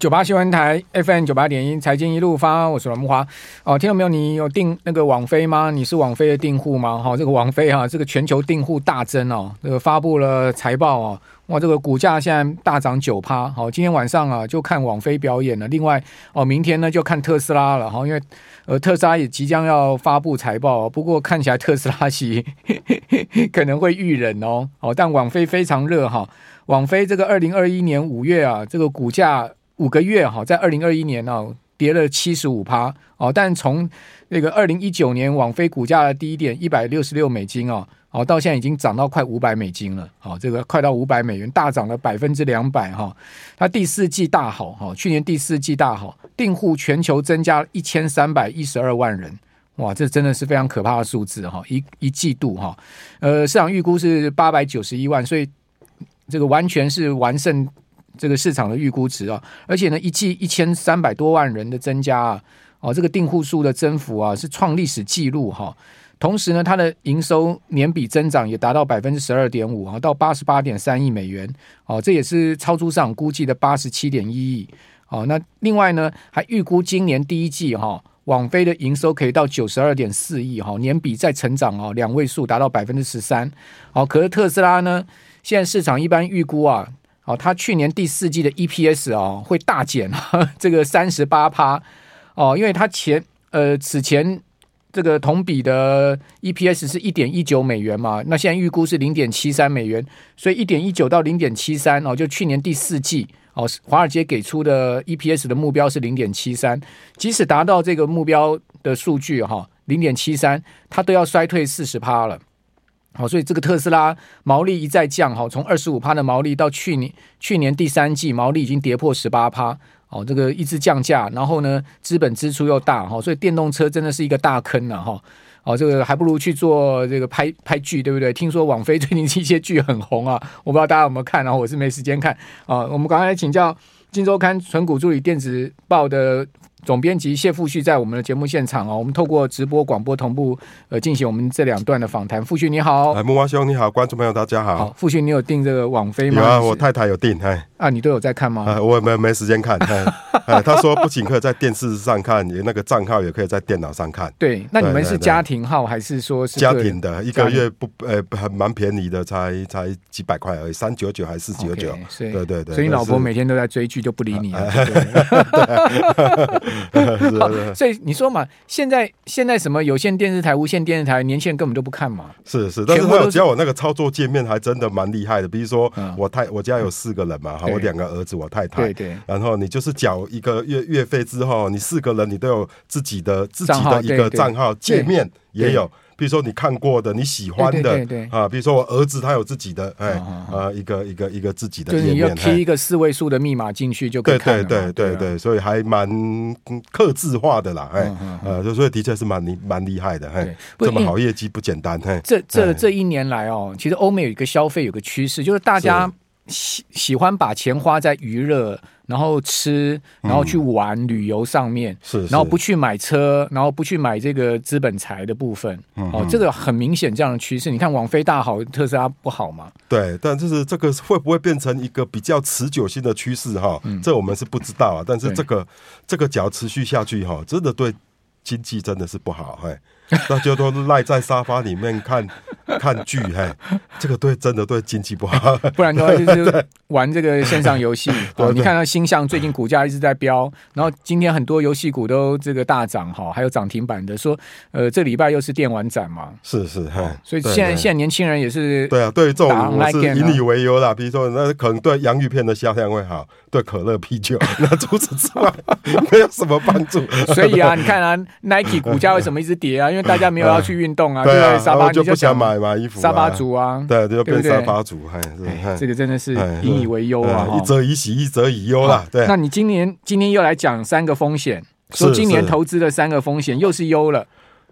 九八新闻台 FM 九八点一财经一路发，我是阮木华。哦，听到没有？你有订那个网飞吗？你是网飞的订户吗？哈、哦，这个网飞哈，这个全球订户大增哦，这个发布了财报哦，哇，这个股价现在大涨九趴。好，今天晚上啊就看网飞表演了。另外哦，明天呢就看特斯拉了哈，因为呃特斯拉也即将要发布财报，不过看起来特斯拉系 可能会遇冷哦。哦，但网飞非常热哈，网飞这个二零二一年五月啊，这个股价。五个月哈，在二零二一年哦，跌了七十五趴哦，但从那个二零一九年网飞股价的低点一百六十六美金哦，哦，到现在已经涨到快五百美金了，好，这个快到五百美元，大涨了百分之两百哈。它第四季大好哈，去年第四季大好，订户全球增加一千三百一十二万人，哇，这真的是非常可怕的数字哈，一一季度哈，呃，市场预估是八百九十一万，所以这个完全是完胜。这个市场的预估值啊，而且呢，一季一千三百多万人的增加啊，哦，这个订户数的增幅啊是创历史记录哈。同时呢，它的营收年比增长也达到百分之十二点五啊，到八十八点三亿美元哦，这也是超出市场估计的八十七点一亿哦。那另外呢，还预估今年第一季哈，网飞的营收可以到九十二点四亿哈，年比再成长哦，两位数达到百分之十三。好，可是特斯拉呢，现在市场一般预估啊。哦，它去年第四季的 EPS 哦会大减 这个三十八趴哦，因为它前呃此前这个同比的 EPS 是一点一九美元嘛，那现在预估是零点七三美元，所以一点一九到零点七三哦，就去年第四季哦，华尔街给出的 EPS 的目标是零点七三，即使达到这个目标的数据哈零点七三，它都要衰退四十趴了。好，所以这个特斯拉毛利一再降，哈，从二十五趴的毛利到去年去年第三季毛利已经跌破十八趴，哦，这个一直降价，然后呢，资本支出又大，哈，所以电动车真的是一个大坑了，哈，哦，这个还不如去做这个拍拍剧，对不对？听说网飞最近一些剧很红啊，我不知道大家有没有看，然后我是没时间看，啊，我们刚才请教《金周刊》存股助理电子报的。总编辑谢富旭在我们的节目现场哦，我们透过直播广播同步呃进行我们这两段的访谈。富旭你好，哎，木蛙兄你好，观众朋友大家好。好，富旭你有订这个网飞吗？有啊，我太太有订，哎，啊，你都有在看吗？啊，我也没没时间看，他说不仅可以在电视上看，也那个账号也可以在电脑上看。对，那你们是家庭号还是说是家庭的？一个月不呃很蛮便宜的，才才几百块而已，三九九还是四九九？对对对。所以你老婆每天都在追剧，就不理你了。所以你说嘛，现在现在什么有线电视台、无线电视台，年轻人根本都不看嘛。是是，但是他只要我那个操作界面还真的蛮厉害的。比如说我太我家有四个人嘛，哈，我两个儿子，我太太，对对。然后你就是缴一个月月费之后，你四个人你都有自己的自己的一个账号界面也有。比如说你看过的，你喜欢的，对对对啊，比如说我儿子他有自己的，哎啊，一个一个一个自己的页面，就是你要 key 一个四位数的密码进去就可以看了。对对对对对，所以还蛮克制化的啦，哎，呃，所以的确是蛮厉蛮厉害的，哎，这么好业绩不简单，哎。这这这一年来哦，其实欧美有一个消费有个趋势，就是大家喜喜欢把钱花在娱乐。然后吃，然后去玩、嗯、旅游上面，是，是，然后不去买车，然后不去买这个资本财的部分，嗯、哦，这个很明显这样的趋势。你看，网飞大好，特斯拉不好吗？对，但就是这个会不会变成一个比较持久性的趋势？哈、嗯，这我们是不知道啊。但是这个对这个只要持续下去，哈，真的对经济真的是不好，嘿。大家都赖在沙发里面看看剧，嘿，这个对真的对经济不好。不然的话就是玩这个线上游戏。哦，你看到星象最近股价一直在飙，然后今天很多游戏股都这个大涨，哈，还有涨停板的。说，呃，这礼拜又是电玩展嘛？是是，所以现在现在年轻人也是对啊，对这种我是以你为由啦。比如说，那可能对洋芋片的销量会好，对可乐啤酒，那除此之外没有什么帮助。所以啊，你看啊，Nike 股价为什么一直跌啊？因为大家没有要去运动啊，对，沙发就不想买买买衣服，沙发族啊，对，就变沙发族，哎，这个真的是引以为忧啊，一则以喜，一则以忧啦。对，那你今年今天又来讲三个风险，说今年投资的三个风险又是忧了。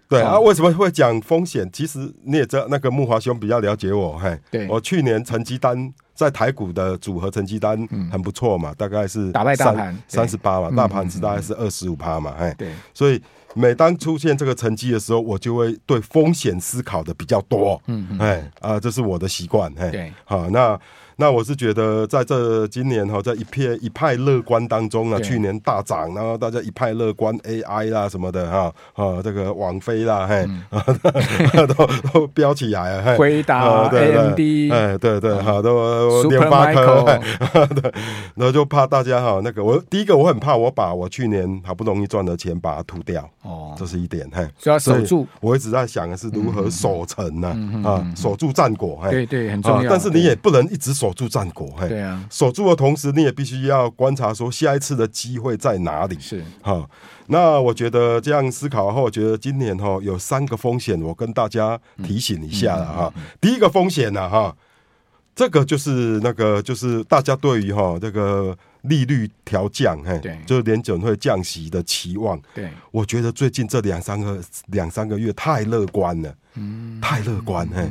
对啊，为什么会讲风险？其实你也知道，那个木华兄比较了解我，嘿，对，我去年成绩单在台股的组合成绩单很不错嘛，大概是打败大盘三十八嘛，大盘子大概是二十五趴嘛，嘿，对，所以每当出现这个成绩的时候，我就会对风险思考的比较多，嗯嗯，哎啊，这是我的习惯，哎，对，好那。那我是觉得，在这今年哈，在一片一派乐观当中啊，去年大涨，然后大家一派乐观，AI 啦什么的哈，啊，这个网飞啦，嘿，都都飙起来了，回答 AMD，哎，对对，好，都联发科，对，然后就怕大家哈，那个我第一个我很怕我把我去年好不容易赚的钱把它吐掉，哦，这是一点，嘿，就要守住。我一直在想的是如何守城呢，啊，守住战果，对对，很重要。但是你也不能一直守。守住战果，嘿，对啊，守住的同时，你也必须要观察说下一次的机会在哪里。是，哈，那我觉得这样思考后，我觉得今年哈有三个风险，我跟大家提醒一下了哈。第一个风险呢，哈，这个就是那个就是大家对于哈这个利率调降，嘿，对，就是联准会降息的期望。对，我觉得最近这两三个两三个月太乐观了。嗯，太乐观嘿，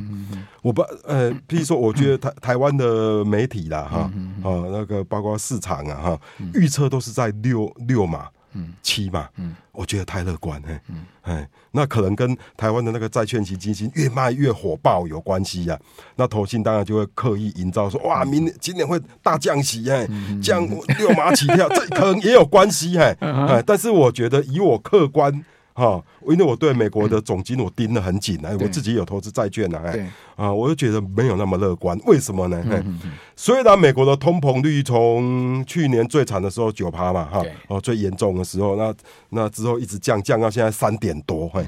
我不呃，譬如说，我觉得 台台湾的媒体啦，哈，啊，那个包括市场啊，哈，预测都是在六六码，嗯，七嘛，嗯，我觉得太乐观哎，嗯，哎，那可能跟台湾的那个债券型基金越卖越火爆有关系呀。那投信当然就会刻意营造说，哇，明年今年会大降息，哎，降六码起跳，这可能也有关系，哎，哎，但是我觉得以我客观。哈，因为我对美国的总金我盯得很紧哎，我自己有投资债券呢，哎，啊，我就觉得没有那么乐观。为什么呢？嗯、虽然美国的通膨率从去年最惨的时候九趴嘛，哈，哦，最严重的时候，那那之后一直降降到现在三点多，嘿，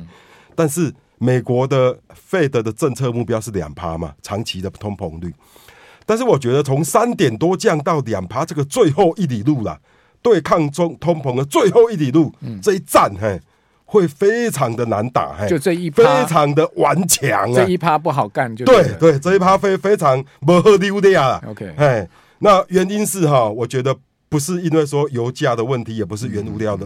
但是美国的 Fed 的政策目标是两趴嘛，长期的通膨率。但是我觉得从三点多降到两趴，这个最后一里路了，对抗中通膨的最后一里路，这一战，嘿。会非常的难打，嘿，就这一趴非常的顽强啊，这一趴不好干，就对对，这一趴非非常不好丢的呀。OK，哎，那原因是哈，我觉得。不是因为说油价的问题，也不是原物料的。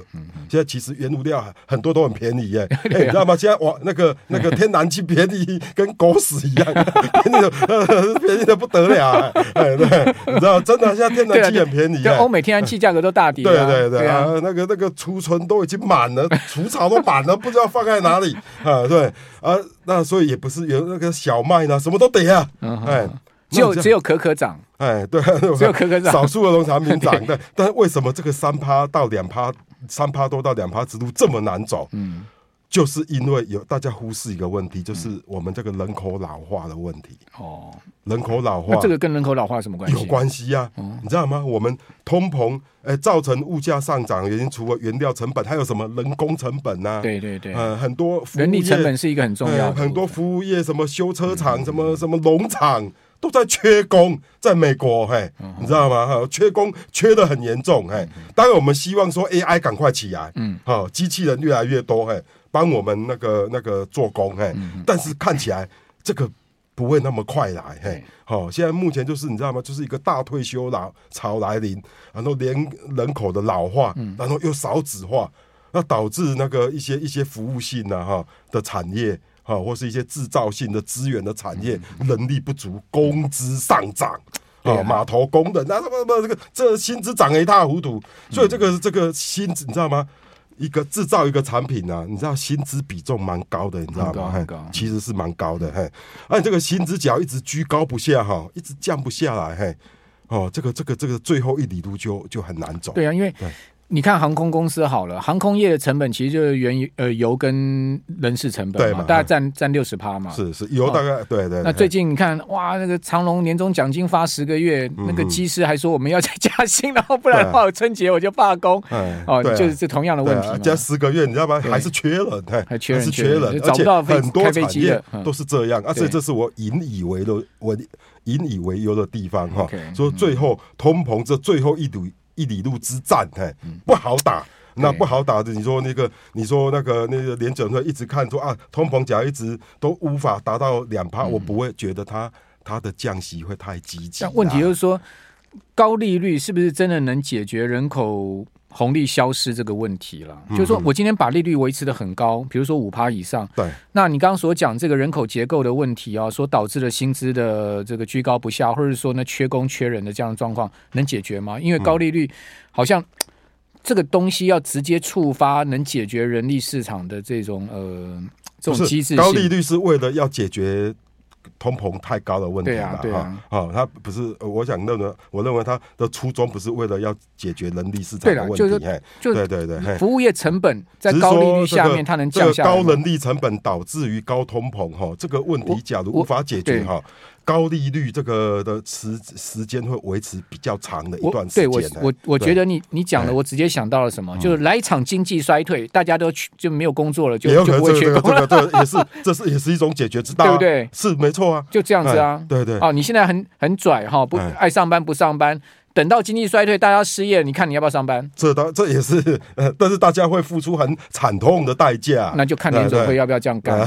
现在其实原物料很多都很便宜耶，你知道吗？现在哇，那个那个天然气便宜跟狗屎一样，便宜的 便宜的不得了。哎，对，你知道，真的现在天然气很便宜。欧美天然气价格都大跌。对对对啊，那个那个储存都已经满了，储槽都满了，不知道放在哪里啊？对啊，那所以也不是有那个小麦呢，什么都得啊。哎。只有只有可可涨，哎，对，只有可可涨，少数的农产品涨，但 但是为什么这个三趴到两趴，三趴多到两趴之路这么难走？嗯，就是因为有大家忽视一个问题，就是我们这个人口老化的问题。哦，人口老化，这个跟人口老化有什么关系？有关系呀，你知道吗？我们通膨，哎，造成物价上涨原因，除了原料成本，还有什么人工成本呐？对对对，呃，很多人力成本是一个很重要的，很多服务业，什么修车厂，什么什么农场。都在缺工，在美国，嘿，你知道吗？哈，缺工缺的很严重，嘿。当然，我们希望说 AI 赶快起来，嗯，好，机器人越来越多，嘿，帮我们那个那个做工，嘿。但是看起来这个不会那么快来，嘿。好，现在目前就是你知道吗？就是一个大退休老潮来临，然后连人口的老化，然后又少子化，那导致那个一些一些服务性的哈的产业。啊，或是一些制造性的资源的产业，能力不足，工资上涨，啊，码头工人，那什么什么这个这薪资涨得一塌糊涂，所以这个这个薪资你知道吗？一个制造一个产品啊，你知道薪资比重蛮高的，你知道吗？高其实是蛮高的，嘿，而这个薪资只要一直居高不下，哈，一直降不下来，嘿，哦，这个这个这个最后一里路就就很难走。对啊，因为。你看航空公司好了，航空业的成本其实就是原油呃油跟人事成本嘛，大概占占六十趴嘛。是是，油大概对对。那最近你看哇，那个长隆年终奖金发十个月，那个机师还说我们要再加薪，然后不然的话春节我就罢工。哦，就是这同样的问题。加十个月，你知道吗？还是缺人，还缺人，缺人，找不到很多开飞机的都是这样。而且这是我引以为的，我引以为忧的地方哈。说最后通膨这最后一堵。一里路之战，嘿，不好打。那不好打的，你说那个，你说那个那个联准会一直看说啊，通膨假一直都无法达到两趴，我不会觉得它它的降息会太积极。问题就是说，高利率是不是真的能解决人口？红利消失这个问题了，就是说我今天把利率维持的很高，比如说五趴以上。对，那你刚刚所讲这个人口结构的问题啊，所导致的薪资的这个居高不下，或者说呢缺工缺人的这样的状况，能解决吗？因为高利率好像这个东西要直接触发能解决人力市场的这种呃这种机制。高利率是为了要解决。通膨太高的问题了哈，好，他不是，我想认为，我认为他的初衷不是为了要解决人力市场的问题，对对对，服务业成本在高利率下面，它能降下来。高人力成本导致于高通膨哈，这个问题假如无法解决哈。高利率这个的时时间会维持比较长的一段时间。对我，我我觉得你你讲的，我直接想到了什么？就是来一场经济衰退，大家都去就没有工作了，就就不会缺工了。这个也是，这是也是一种解决之道，对不对？是没错啊，就这样子啊，对对。哦，你现在很很拽哈，不爱上班不上班。等到经济衰退，大家失业，你看你要不要上班？这当这也是，呃，但是大家会付出很惨痛的代价。那就看联准会要不要这样干。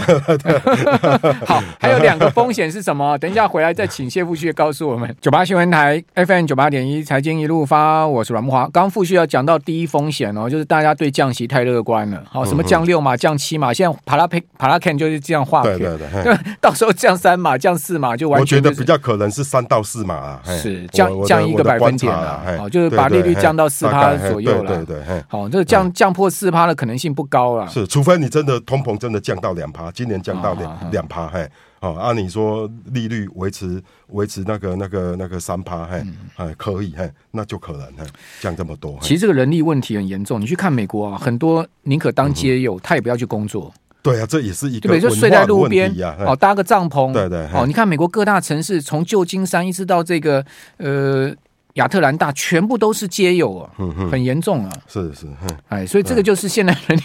好，还有两个风险是什么？等一下回来再请谢富旭告诉我们。九八新闻台 FM 九八点一财经一路发，我是阮木华。刚富旭要讲到第一风险哦，就是大家对降息太乐观了。好，什么降六嘛、降七嘛，现在帕拉佩帕拉 Ken 就是这样画。对对对，到时候降三嘛、降四嘛就完全。我觉得比较可能是三到四嘛啊，是降降一个百分。好，就是把利率降到四趴左右了。对对，好，这个降降破四趴的可能性不高了。是，除非你真的通膨真的降到两趴，今年降到两两趴，嘿，好，按你说利率维持维持那个那个那个三趴，嘿，哎，可以，嘿，那就可能，嘿，降这么多。其实这个人力问题很严重，你去看美国啊，很多宁可当街友，他也不要去工作。对啊，这也是一个，对，就睡在路边，哦，搭个帐篷。对对，哦，你看美国各大城市，从旧金山一直到这个呃。亚特兰大全部都是街友啊，很严重啊。是是，哎，所以这个就是现在人，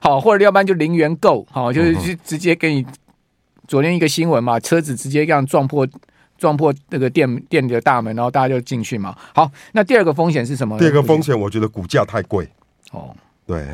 好，或者要不然就零元购，好，就是直接给你。昨天一个新闻嘛，车子直接这样撞破撞破那个店店的大门，然后大家就进去嘛。好，那第二个风险是什么？第二个风险，我觉得股价太贵。哦，对，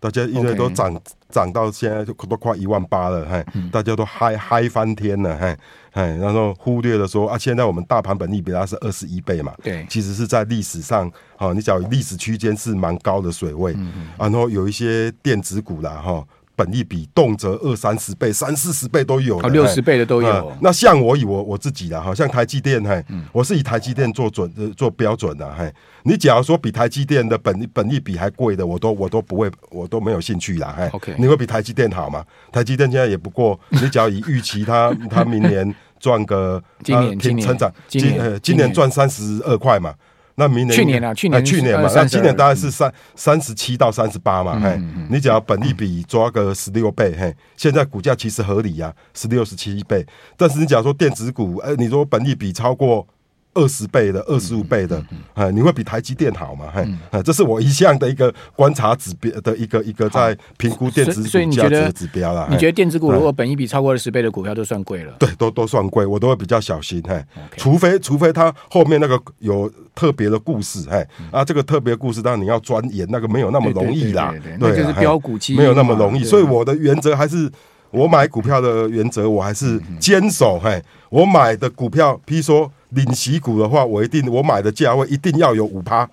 大家因为都涨涨到现在就都快一万八了，嘿，大家都嗨嗨翻天了，嘿。哎，然后忽略了说啊，现在我们大盘本利比它是二十一倍嘛，对，其实是在历史上，啊，你讲历史区间是蛮高的水位，然后有一些电子股啦，哈。本益比动辄二三十倍、三四十倍都有，六十倍的都有。那像我以我我自己的，好像台积电，嘿，我是以台积电做准做标准的，嘿。你假如说比台积电的本本益比还贵的，我都我都不会，我都没有兴趣啦，嘿。OK，你会比台积电好吗？台积电现在也不过，你只要以预期它它明年赚个今年今年成长今呃今年赚三十二块嘛。那明年去年啊，去年去年嘛，那今年大概是三三十七到三十八嘛，嘿，你只要本利比抓个十六倍，嘿，现在股价其实合理呀，十六十七倍，但是你假如说电子股，哎，你说本利比超过。二十倍的，二十五倍的，哎、嗯嗯嗯，你会比台积电好吗？哎、嗯，这是我一向的一个观察指标的一个一个在评估电子股价值的指标啦。你觉得电子股如果本一比超过二十倍的股票都算贵了？对，都都算贵，我都会比较小心。哎，Okay. 除非除非它后面那个有特别的故事，哎，嗯、啊，这个特别故事当然你要钻研，那个没有那么容易啦。对，那就是标股期，没有那么容易。所以我的原则还是，我买股票的原则，我还是坚守。嘿，我买的股票，譬如说。领息股的话，我一定我买的价位一定要有五趴，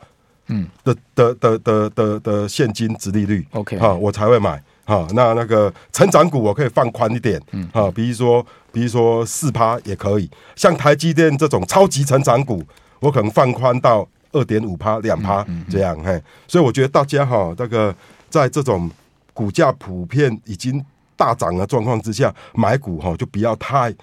嗯的的的的的的现金值利率，OK 哈，我才会买哈。那那个成长股我可以放宽一点，嗯哈，比如说比如说四趴也可以，像台积电这种超级成长股，我可能放宽到二点五趴两趴这样嘿。所以我觉得大家哈，这个在这种股价普遍已经大涨的状况之下，买股哈就不要太。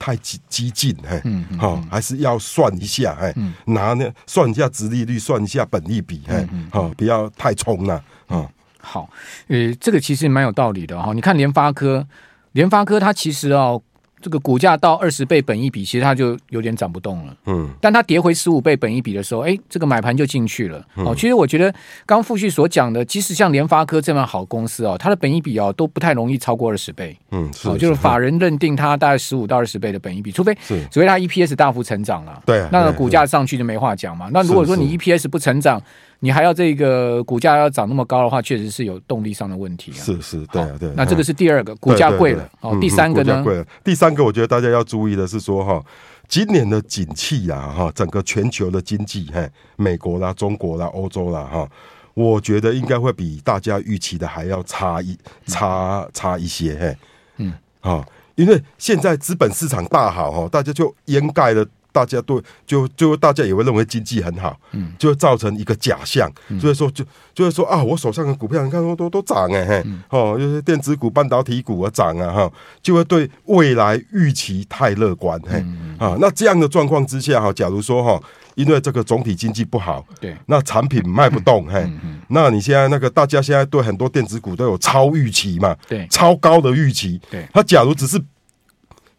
太激激进，嘿，嗯，好，还是要算一下，嘿，拿那算一下殖利率，算一下本利比，嘿，好，不要太冲了，啊，好，呃，这个其实蛮有道理的哈，你看联发科，联发科它其实哦。这个股价到二十倍本一比，其实它就有点涨不动了。嗯，但它跌回十五倍本一比的时候，哎，这个买盘就进去了。嗯、哦，其实我觉得刚刚富旭所讲的，即使像联发科这么好公司哦，它的本益比哦都不太容易超过二十倍。嗯，是，哦，就是法人认定它大概十五到二十倍的本益比，除非是除非它 EPS 大幅成长了。对，那个股价上去就没话讲嘛。那如果说你 EPS 不成长，你还要这个股价要涨那么高的话，确实是有动力上的问题啊。是是，对啊对。那这个是第二个，股价贵了。哦，第三个呢？贵了。第三个，我觉得大家要注意的是说哈，今年的景气呀哈，整个全球的经济，嘿，美国啦、中国啦、欧洲啦哈，我觉得应该会比大家预期的还要差一差差一些嘿。嗯，好。因为现在资本市场大好哈，大家就掩盖了，大家都就就大家也会认为经济很好，嗯，就会造成一个假象，所以说就就会说啊，我手上的股票你看都都都涨哎嘿，哦，就是电子股、半导体股啊涨啊哈，就会对未来预期太乐观嘿，啊，那这样的状况之下哈，假如说哈。因为这个总体经济不好，对，那产品卖不动，嘿，那你现在那个大家现在对很多电子股都有超预期嘛，对，超高的预期，对，它假如只是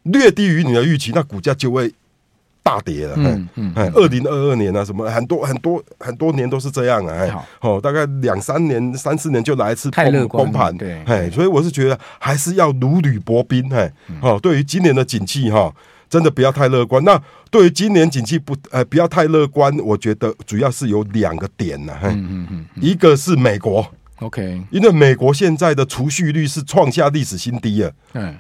略低于你的预期，那股价就会大跌了，嗯嗯，二零二二年啊，什么很多很多很多年都是这样啊，哎，哦，大概两三年、三四年就来一次崩崩盘，对，哎，所以我是觉得还是要如履薄冰，哎，哦，对于今年的景气哈。真的不要太乐观。那对于今年景气不呃不要太乐观，我觉得主要是有两个点呢、啊。嗯嗯嗯，一个是美国，OK，因为美国现在的储蓄率是创下历史新低了。嗯，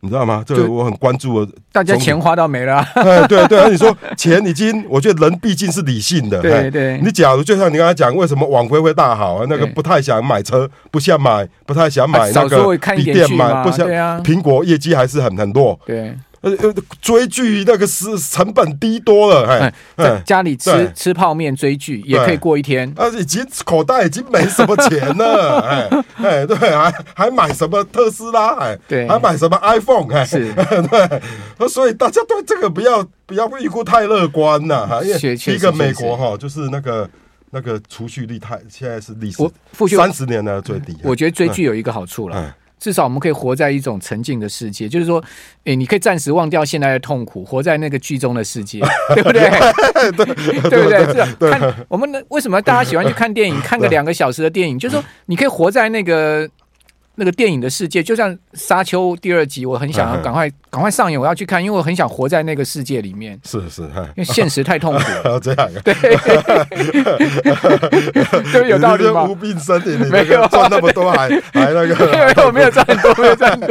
你知道吗？这个我很关注。大家钱花到没了、啊。对对对，而你说钱已经，我觉得人毕竟是理性的。对对。你假如就像你刚才讲，为什么网飞会大好啊？那个不太想买车，不想买，不太想买那个笔电买，不想。苹果业绩还是很很弱。对。呃呃，追剧那个是成本低多了，哎，在家里吃吃泡面追剧也可以过一天，啊，已经口袋已经没什么钱了，哎哎，对，还还买什么特斯拉，哎，对，还买什么 iPhone，哎，是，对，所以大家对这个不要不要预估太乐观了哈，因为第一个美国哈就是那个那个储蓄率太现在是历史三十年的最低，我觉得追剧有一个好处了。至少我们可以活在一种沉浸的世界，就是说，哎，你可以暂时忘掉现在的痛苦，活在那个剧中的世界，对不对？对 对不对？是啊，看我们为什么大家喜欢去看电影，看个两个小时的电影，就是说，你可以活在那个。那个电影的世界，就像《沙丘》第二集，我很想要赶快赶快上演，我要去看，因为我很想活在那个世界里面。是是，因为现实太痛苦。了。这样对，对，有道理吗？无病呻吟，没有。赚那么多，还还那个，没有没有赚很多，没有赚很多。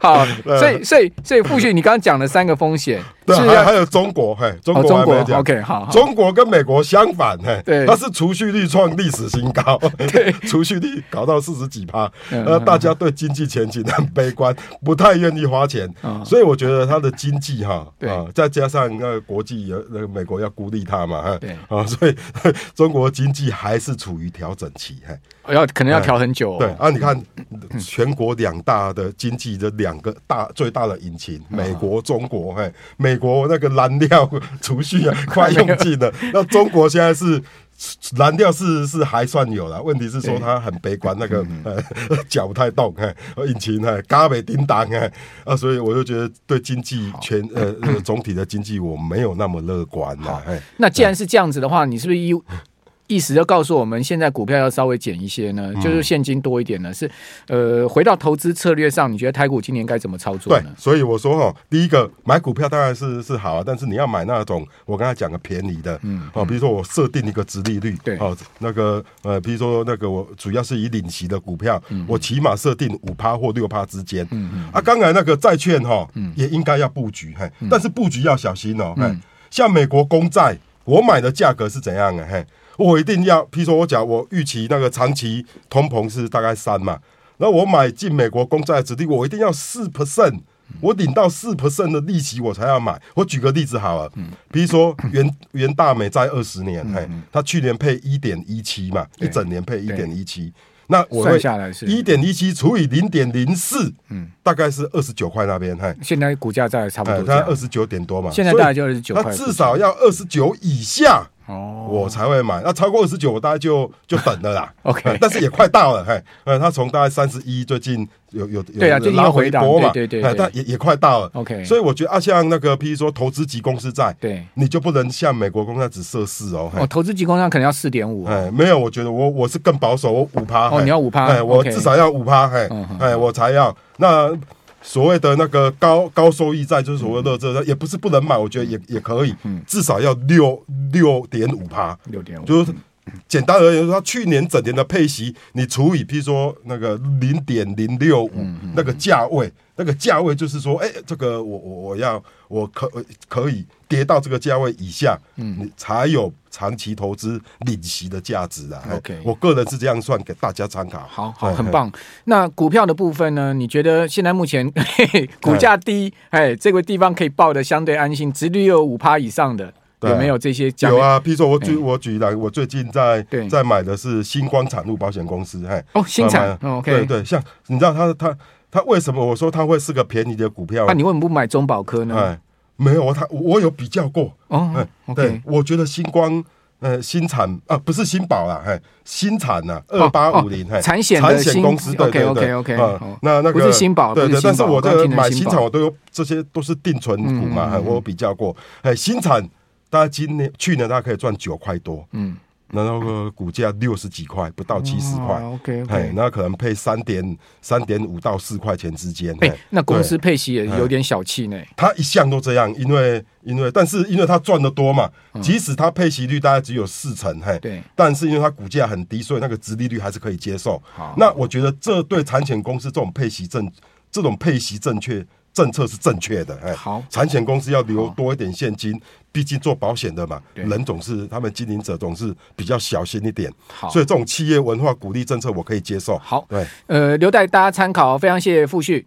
好，所以所以所以，傅旭，你刚刚讲了三个风险，对，还还有中国，嘿，中国中国 OK，好，中国跟美国相反，嘿，对，它是储蓄率创历史新高，对，储蓄率搞到四十几趴，呃。大家对经济前景很悲观，不太愿意花钱，哦、所以我觉得它的经济哈，对。啊，再加上那个国际有那个美国要孤立它嘛，对。啊，所以 中国经济还是处于调整期，要可能要调很久，哦。对啊，你看全国两大的经济的两个大最大的引擎，美国、中国，嘿，美国那个燃料储蓄啊快用尽了，那中国现在是。燃料是是还算有了，问题是说它很悲观，那个 呃脚不太动，哎，引擎哎，嘎没叮当哎，啊，所以我就觉得对经济全呃 总体的经济我没有那么乐观了。那既然是这样子的话，你是不是一？意思就告诉我们，现在股票要稍微减一些呢，就是现金多一点呢。是呃，回到投资策略上，你觉得台股今年该怎么操作呢？对，所以我说哈，第一个买股票当然是是好啊，但是你要买那种我刚才讲的便宜的，嗯，哦，比如说我设定一个殖利率，对，哦，那个呃，比如说那个我主要是以领息的股票，我起码设定五趴或六趴之间，嗯嗯，啊，刚才那个债券哈，也应该要布局，嘿，但是布局要小心哦，嘿，像美国公债，我买的价格是怎样的？嘿。我一定要，譬如说我讲我预期那个长期通膨是大概三嘛，那我买进美国公债的殖利率，我一定要四 percent，我领到四 percent 的利息我才要买。我举个例子好了，比如说元元 大美债二十年，嘿，他去年配一点一七嘛，一整年配一点一七，那我算下来是。一点一七除以零点零四，嗯，大概是二十九块那边，嘿，现在股价在差不多，它二十九点多嘛，现在大概就二十九块，那至少要二十九以下。哦，我才会买。那超过二十九，我大概就就等了啦。OK，但是也快到了，嘿，呃，他从大概三十一，最近有有有对啊，最近回波嘛，对对对，但也也快到了。OK，所以我觉得啊，像那个，譬如说投资级公司债，对，你就不能像美国公债只设四哦。哦，投资级公债可能要四点五。哎，没有，我觉得我我是更保守，我五趴。哦，你要五趴？哎，我至少要五趴，嘿，哎，我才要那。所谓的那个高高收益债，就是所谓的这，也不是不能买，我觉得也也可以，至少要六六点五趴，六点五，就是简单而言，说他去年整年的配息，你除以，譬如说那个零点零六五那个价位，那个价位就是说，哎、欸，这个我我我要我可可以跌到这个价位以下，嗯，你才有长期投资领息的价值啊。OK，我个人是这样算，给大家参考。好好，很棒。那股票的部分呢？你觉得现在目前嘿嘿 股价低，哎，这个地方可以抱的相对安心，殖利率有五趴以上的。有没有这些？有啊，譬如说我举我举来，我最近在在买的是星光产物保险公司，嘿，哦，新产，OK，对对，像你知道他他他为什么我说他会是个便宜的股票？那你为什么不买中保科呢？哎，没有，他我有比较过哦，对，我觉得星光呃新产啊不是新保啦，嘿，新产呐，二八五零，嘿，产险产险公司，对对对，OK，那那个不是新保，对对，但是我这个买新产我都有这些都是定存股嘛，我有比较过，哎，新产。大概今年、去年，大概可以赚九块多，嗯，然后个股价六十几块，不到七十块，OK，哎，那可能配三点三点五到四块钱之间，哎，那公司配息也有点小气呢。他一向都这样，因为因为但是因为他赚的多嘛，即使他配息率大概只有四成，嘿，对，但是因为他股价很低，所以那个殖利率还是可以接受。那我觉得这对产险公司这种配息正这种配息正确。政策是正确的，哎，好，产险公司要留多一点现金，毕竟做保险的嘛，人总是他们经营者总是比较小心一点，好，所以这种企业文化鼓励政策我可以接受，好，对，呃，留待大家参考，非常谢谢傅旭。